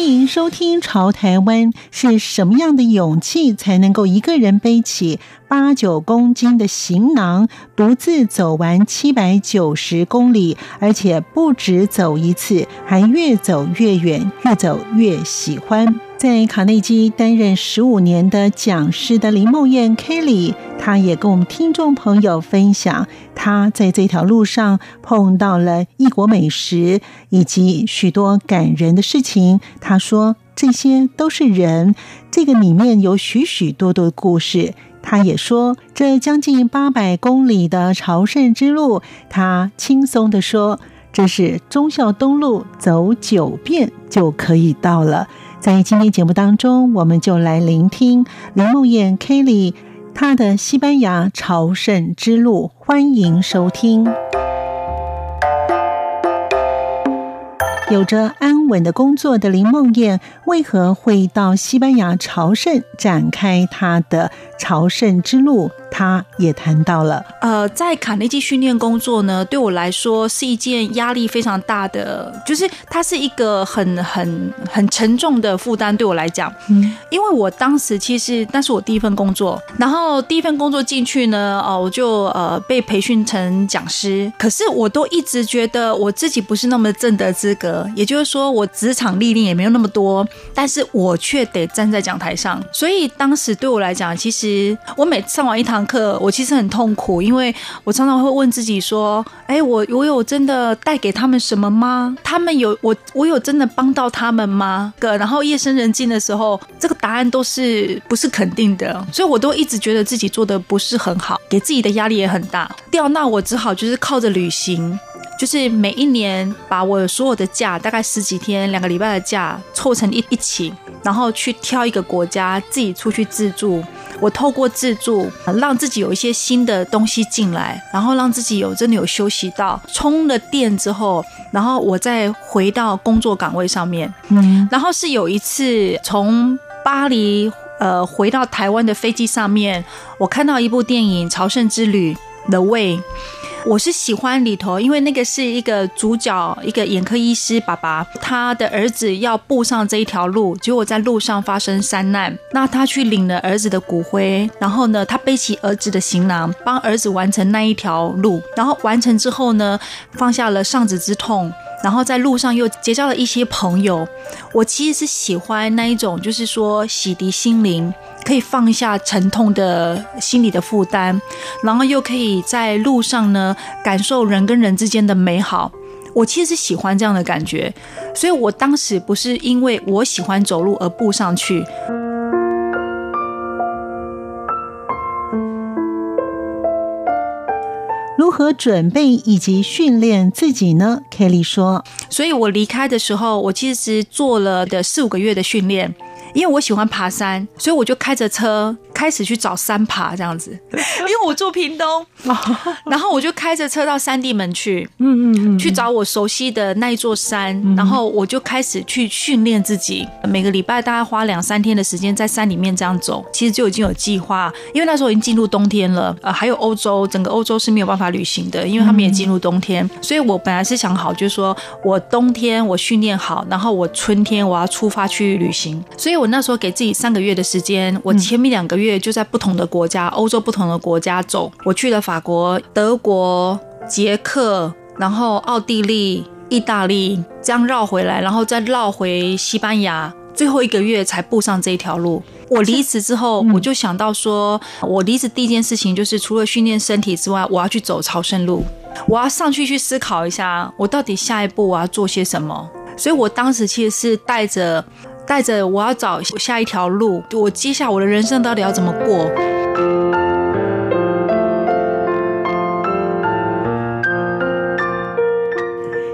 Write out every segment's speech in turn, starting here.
欢迎收听《潮台湾》，是什么样的勇气才能够一个人背起八九公斤的行囊，独自走完七百九十公里，而且不止走一次，还越走越远，越走越喜欢。在卡内基担任十五年的讲师的林梦燕 Kelly，她也跟我们听众朋友分享，她在这条路上碰到了异国美食以及许多感人的事情。她说这些都是人，这个里面有许许多多的故事。她也说这将近八百公里的朝圣之路，她轻松地说这是忠孝东路走九遍就可以到了。在今天节目当中，我们就来聆听林梦燕 Kelly 她的西班牙朝圣之路，欢迎收听。有着安稳的工作的林梦燕，为何会到西班牙朝圣，展开她的朝圣之路？他也谈到了，呃，在卡内基训练工作呢，对我来说是一件压力非常大的，就是它是一个很很很沉重的负担，对我来讲，嗯，因为我当时其实那是我第一份工作，然后第一份工作进去呢，哦，我就呃被培训成讲师，可是我都一直觉得我自己不是那么正的资格，也就是说我职场历练也没有那么多，但是我却得站在讲台上，所以当时对我来讲，其实我每上完一堂课，我其实很痛苦，因为我常常会问自己说：“哎，我我有真的带给他们什么吗？他们有我我有真的帮到他们吗？”个然后夜深人静的时候，这个答案都是不是肯定的，所以我都一直觉得自己做的不是很好，给自己的压力也很大。掉那我只好就是靠着旅行，就是每一年把我所有的假，大概十几天、两个礼拜的假凑成一一起，然后去挑一个国家自己出去自助。我透过自助，让自己有一些新的东西进来，然后让自己有真的有休息到，充了电之后，然后我再回到工作岗位上面。嗯，然后是有一次从巴黎呃回到台湾的飞机上面，我看到一部电影《朝圣之旅》The Way。我是喜欢里头，因为那个是一个主角，一个眼科医师爸爸，他的儿子要步上这一条路，结果在路上发生山难，那他去领了儿子的骨灰，然后呢，他背起儿子的行囊，帮儿子完成那一条路，然后完成之后呢，放下了丧子之痛。然后在路上又结交了一些朋友，我其实是喜欢那一种，就是说洗涤心灵，可以放下沉痛的心理的负担，然后又可以在路上呢感受人跟人之间的美好。我其实是喜欢这样的感觉，所以我当时不是因为我喜欢走路而步上去。如何准备以及训练自己呢？Kelly 说：“所以我离开的时候，我其实做了的四五个月的训练，因为我喜欢爬山，所以我就开着车。”开始去找山爬这样子，因为我住屏东，然后我就开着车到山地门去，嗯嗯嗯，去找我熟悉的那一座山，然后我就开始去训练自己。每个礼拜大概花两三天的时间在山里面这样走，其实就已经有计划，因为那时候已经进入冬天了，呃，还有欧洲，整个欧洲是没有办法旅行的，因为他们也进入冬天，所以我本来是想好，就是说我冬天我训练好，然后我春天我要出发去旅行，所以我那时候给自己三个月的时间，我前面两个月。就在不同的国家，欧洲不同的国家走。我去了法国、德国、捷克，然后奥地利、意大利，这样绕回来，然后再绕回西班牙，最后一个月才步上这一条路。我离职之后，我就想到说，我离职第一件事情就是除了训练身体之外，我要去走朝圣路，我要上去去思考一下，我到底下一步我要做些什么。所以我当时其实是带着。带着我要找下一条路，我接下来我的人生到底要怎么过？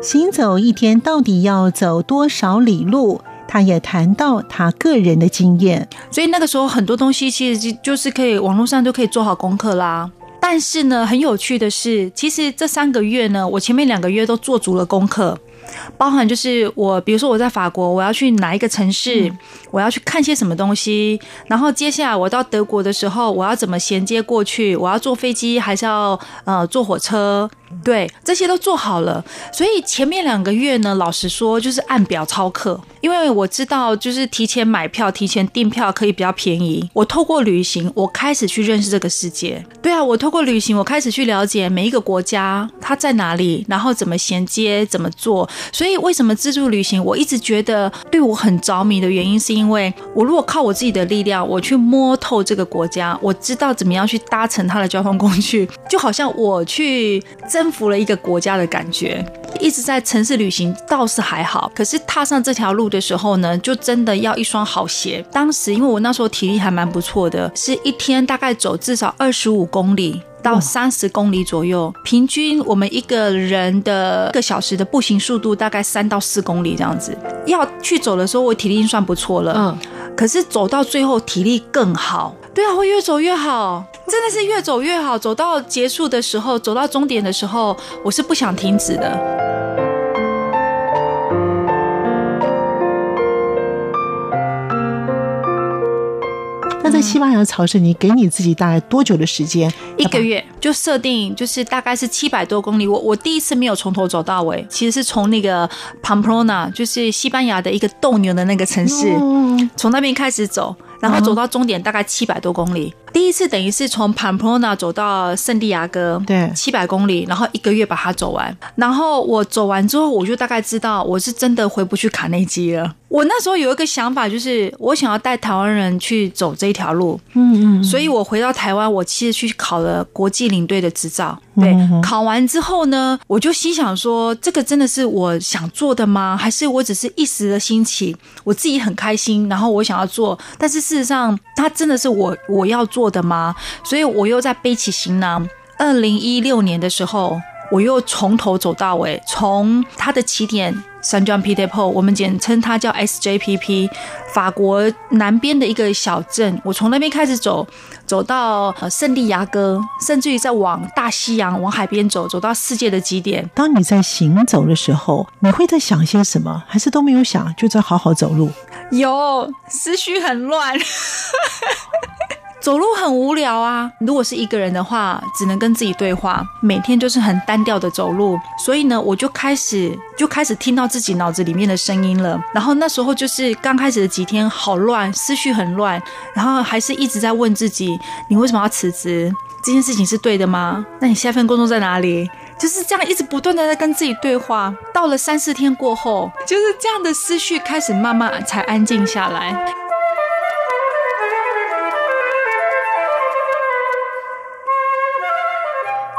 行走一天到底要走多少里路？他也谈到他个人的经验。所以那个时候很多东西其实就就是可以网络上都可以做好功课啦。但是呢，很有趣的是，其实这三个月呢，我前面两个月都做足了功课。包含就是我，比如说我在法国，我要去哪一个城市，嗯、我要去看些什么东西，然后接下来我到德国的时候，我要怎么衔接过去？我要坐飞机还是要呃坐火车？对，这些都做好了。所以前面两个月呢，老实说就是按表操课，因为我知道就是提前买票、提前订票可以比较便宜。我透过旅行，我开始去认识这个世界。对啊，我透过旅行，我开始去了解每一个国家它在哪里，然后怎么衔接，怎么做。所以，为什么自助旅行我一直觉得对我很着迷的原因，是因为我如果靠我自己的力量，我去摸透这个国家，我知道怎么样去搭乘它的交通工具，就好像我去征服了一个国家的感觉。一直在城市旅行倒是还好，可是踏上这条路的时候呢，就真的要一双好鞋。当时因为我那时候体力还蛮不错的，是一天大概走至少二十五公里。到三十公里左右，平均我们一个人的一个小时的步行速度大概三到四公里这样子。要去走的时候，我体力已经算不错了，嗯，可是走到最后体力更好。对啊，会越走越好，真的是越走越好。走到结束的时候，走到终点的时候，我是不想停止的。在西班牙朝圣，你给你自己大概多久的时间？一个月就设定，就是大概是七百多公里。我我第一次没有从头走到尾，其实是从那个 Pamplona，就是西班牙的一个斗牛的那个城市，从那边开始走，然后走到终点大概七百多公里。第一次等于是从 Pamplona 走到圣地亚哥，对，七百公里，然后一个月把它走完。然后我走完之后，我就大概知道我是真的回不去卡内基了。我那时候有一个想法，就是我想要带台湾人去走这一条路，嗯嗯，所以我回到台湾，我其实去考了国际领队的执照。对，考完之后呢，我就心想说，这个真的是我想做的吗？还是我只是一时的兴起，我自己很开心，然后我想要做，但是事实上，它真的是我我要做的吗？所以我又在背起行囊。二零一六年的时候。我又从头走到尾，从它的起点 Saint Jean Pied de Port，我们简称它叫 SJPP，法国南边的一个小镇。我从那边开始走，走到呃圣地牙哥，甚至于再往大西洋、往海边走，走到世界的极点。当你在行走的时候，你会在想些什么？还是都没有想，就在好好走路？有，思绪很乱。走路很无聊啊！如果是一个人的话，只能跟自己对话，每天就是很单调的走路。所以呢，我就开始就开始听到自己脑子里面的声音了。然后那时候就是刚开始的几天，好乱，思绪很乱，然后还是一直在问自己：你为什么要辞职？这件事情是对的吗？那你下一份工作在哪里？就是这样一直不断的在跟自己对话。到了三四天过后，就是这样的思绪开始慢慢才安静下来。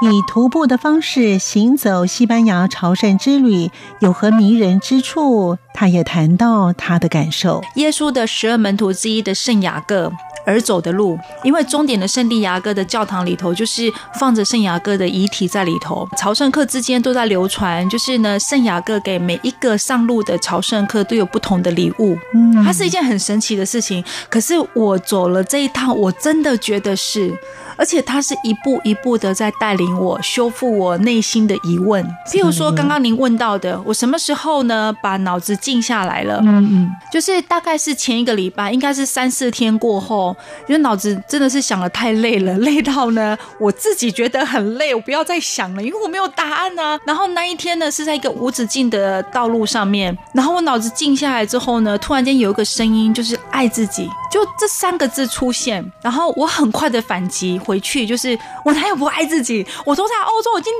以徒步的方式行走西班牙朝圣之旅有何迷人之处？他也谈到他的感受。耶稣的十二门徒之一的圣雅各而走的路，因为终点的圣地牙哥的教堂里头就是放着圣雅各的遗体在里头，朝圣客之间都在流传，就是呢，圣雅各给每一个上路的朝圣客都有不同的礼物。嗯，它是一件很神奇的事情。可是我走了这一趟，我真的觉得是。而且他是一步一步的在带领我修复我内心的疑问，譬如说刚刚您问到的，我什么时候呢把脑子静下来了？嗯嗯，就是大概是前一个礼拜，应该是三四天过后，因为脑子真的是想得太累了，累到呢我自己觉得很累，我不要再想了，因为我没有答案啊。然后那一天呢是在一个无止境的道路上面，然后我脑子静下来之后呢，突然间有一个声音，就是爱自己，就这三个字出现，然后我很快的反击。回去就是我哪有不爱自己？我都在欧洲已经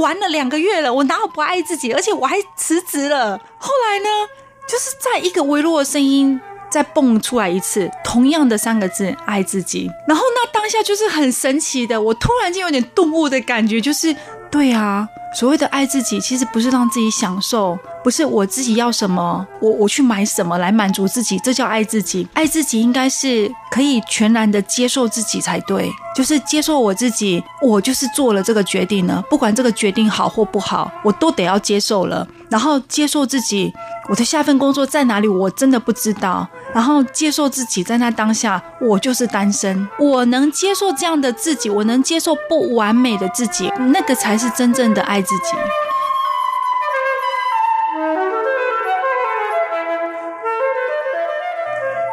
玩了两个月了，我哪有不爱自己？而且我还辞职了。后来呢，就是在一个微弱的声音再蹦出来一次，同样的三个字“爱自己”。然后那当下就是很神奇的，我突然间有点顿悟的感觉，就是对啊，所谓的爱自己，其实不是让自己享受，不是我自己要什么，我我去买什么来满足自己，这叫爱自己。爱自己应该是可以全然的接受自己才对，就是接受我自己，我就是做了这个决定了，不管这个决定好或不好，我都得要接受了，然后接受自己。我的下份工作在哪里？我真的不知道。然后接受自己，在那当下，我就是单身。我能接受这样的自己，我能接受不完美的自己，那个才是真正的爱自己。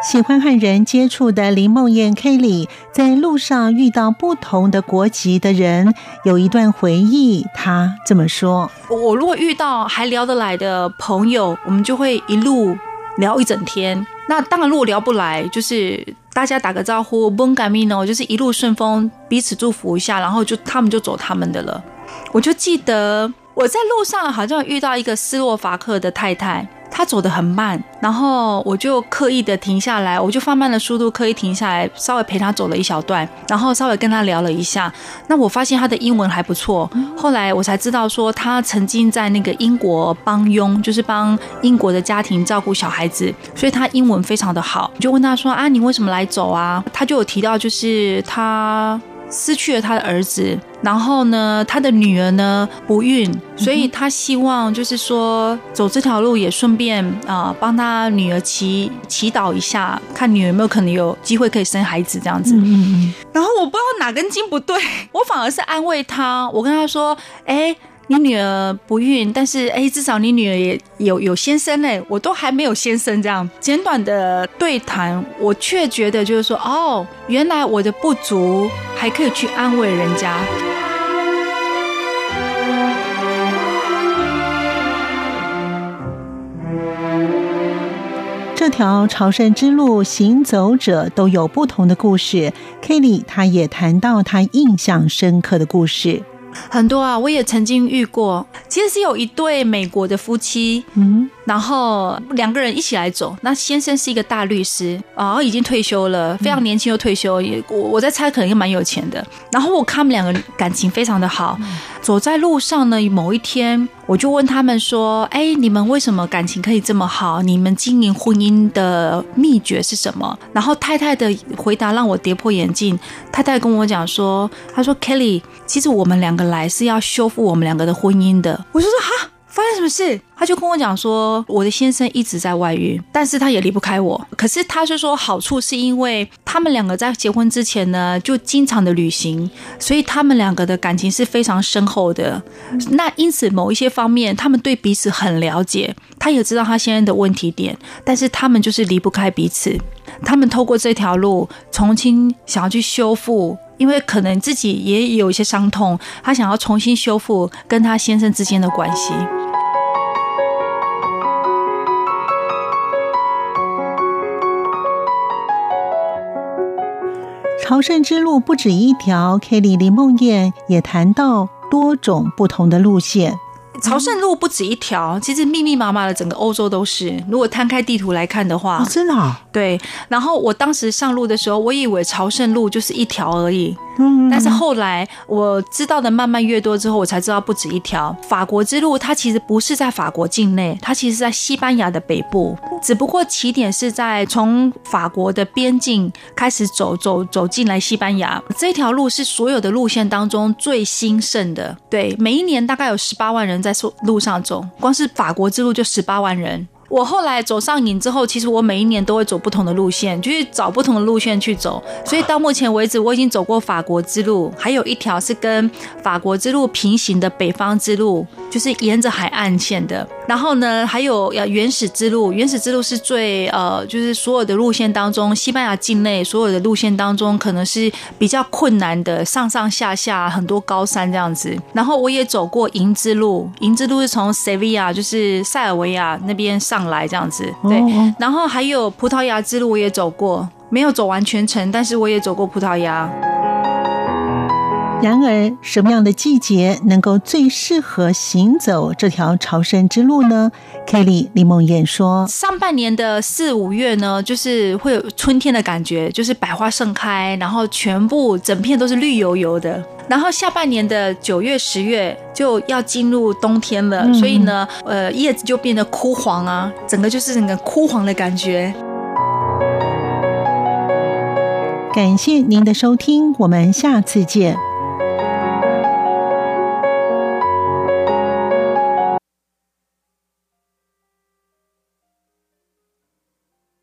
喜欢和人接触的林梦燕 Kelly，在路上遇到不同的国籍的人，有一段回忆。她这么说：“我如果遇到还聊得来的朋友，我们就会一路聊一整天。那当然，如果聊不来，就是大家打个招呼，bon camino，就是一路顺风，彼此祝福一下，然后就他们就走他们的了。我就记得我在路上好像遇到一个斯洛伐克的太太。”他走得很慢，然后我就刻意的停下来，我就放慢了速度，刻意停下来，稍微陪他走了一小段，然后稍微跟他聊了一下。那我发现他的英文还不错，后来我才知道说他曾经在那个英国帮佣，就是帮英国的家庭照顾小孩子，所以他英文非常的好。我就问他说啊，你为什么来走啊？他就有提到就是他。失去了他的儿子，然后呢，他的女儿呢不孕，所以他希望就是说走这条路也顺便啊、呃、帮他女儿祈祈祷一下，看女儿有没有可能有机会可以生孩子这样子。嗯嗯。然后我不知道哪根筋不对，我反而是安慰他，我跟他说：“哎。”你女儿不孕，但是哎，至少你女儿也有有先生嘞，我都还没有先生。这样简短的对谈，我却觉得就是说，哦，原来我的不足还可以去安慰人家。这条朝圣之路，行走者都有不同的故事。Kelly 她也谈到她印象深刻的故事。很多啊，我也曾经遇过。其实是有一对美国的夫妻，嗯，然后两个人一起来走。那先生是一个大律师啊，已经退休了，非常年轻又退休，也我我在猜可能也蛮有钱的。然后我看他们两个感情非常的好。走在路上呢，某一天我就问他们说：“哎，你们为什么感情可以这么好？你们经营婚姻的秘诀是什么？”然后太太的回答让我跌破眼镜。太太跟我讲说：“她说 Kelly，其实我们两个本来是要修复我们两个的婚姻的。”我就说：“哈。”发生什么事？他就跟我讲说，我的先生一直在外遇，但是他也离不开我。可是他是说好处是因为他们两个在结婚之前呢，就经常的旅行，所以他们两个的感情是非常深厚的。那因此某一些方面，他们对彼此很了解，他也知道他现在的问题点，但是他们就是离不开彼此。他们透过这条路，重新想要去修复。因为可能自己也有一些伤痛，他想要重新修复跟他先生之间的关系。朝圣之路不止一条，Kelly 林梦燕也谈到多种不同的路线。朝圣路不止一条，其实密密麻麻的整个欧洲都是。如果摊开地图来看的话，哦、真的、啊、对。然后我当时上路的时候，我以为朝圣路就是一条而已。但是后来我知道的慢慢越多之后，我才知道不止一条。法国之路它其实不是在法国境内，它其实在西班牙的北部，只不过起点是在从法国的边境开始走走走进来西班牙。这条路是所有的路线当中最兴盛的，对，每一年大概有十八万人在路上走，光是法国之路就十八万人。我后来走上瘾之后，其实我每一年都会走不同的路线，就是找不同的路线去走。所以到目前为止，我已经走过法国之路，还有一条是跟法国之路平行的北方之路，就是沿着海岸线的。然后呢，还有要原始之路，原始之路是最呃，就是所有的路线当中，西班牙境内所有的路线当中，可能是比较困难的，上上下下很多高山这样子。然后我也走过银之路，银之路是从塞维亚，就是塞尔维亚那边上。来这样子，对，然后还有葡萄牙之路我也走过，没有走完全程，但是我也走过葡萄牙。然而，什么样的季节能够最适合行走这条朝圣之路呢？Kelly 林梦燕说：“上半年的四五月呢，就是会有春天的感觉，就是百花盛开，然后全部整片都是绿油油的。然后下半年的九月、十月就要进入冬天了，嗯、所以呢，呃，叶子就变得枯黄啊，整个就是那个枯黄的感觉。感谢您的收听，我们下次见。